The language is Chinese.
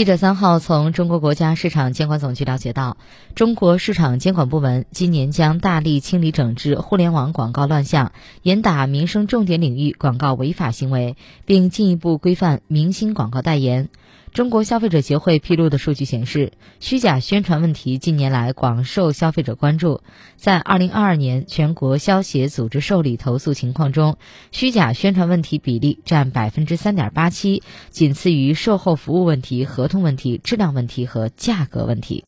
记者三号从中国国家市场监管总局了解到，中国市场监管部门今年将大力清理整治互联网广告乱象，严打民生重点领域广告违法行为，并进一步规范明星广告代言。中国消费者协会披露的数据显示，虚假宣传问题近年来广受消费者关注。在二零二二年全国消协组织受理投诉情况中，虚假宣传问题比例占百分之三点八七，仅次于售后服务问题。合同问题、质量问题和价格问题。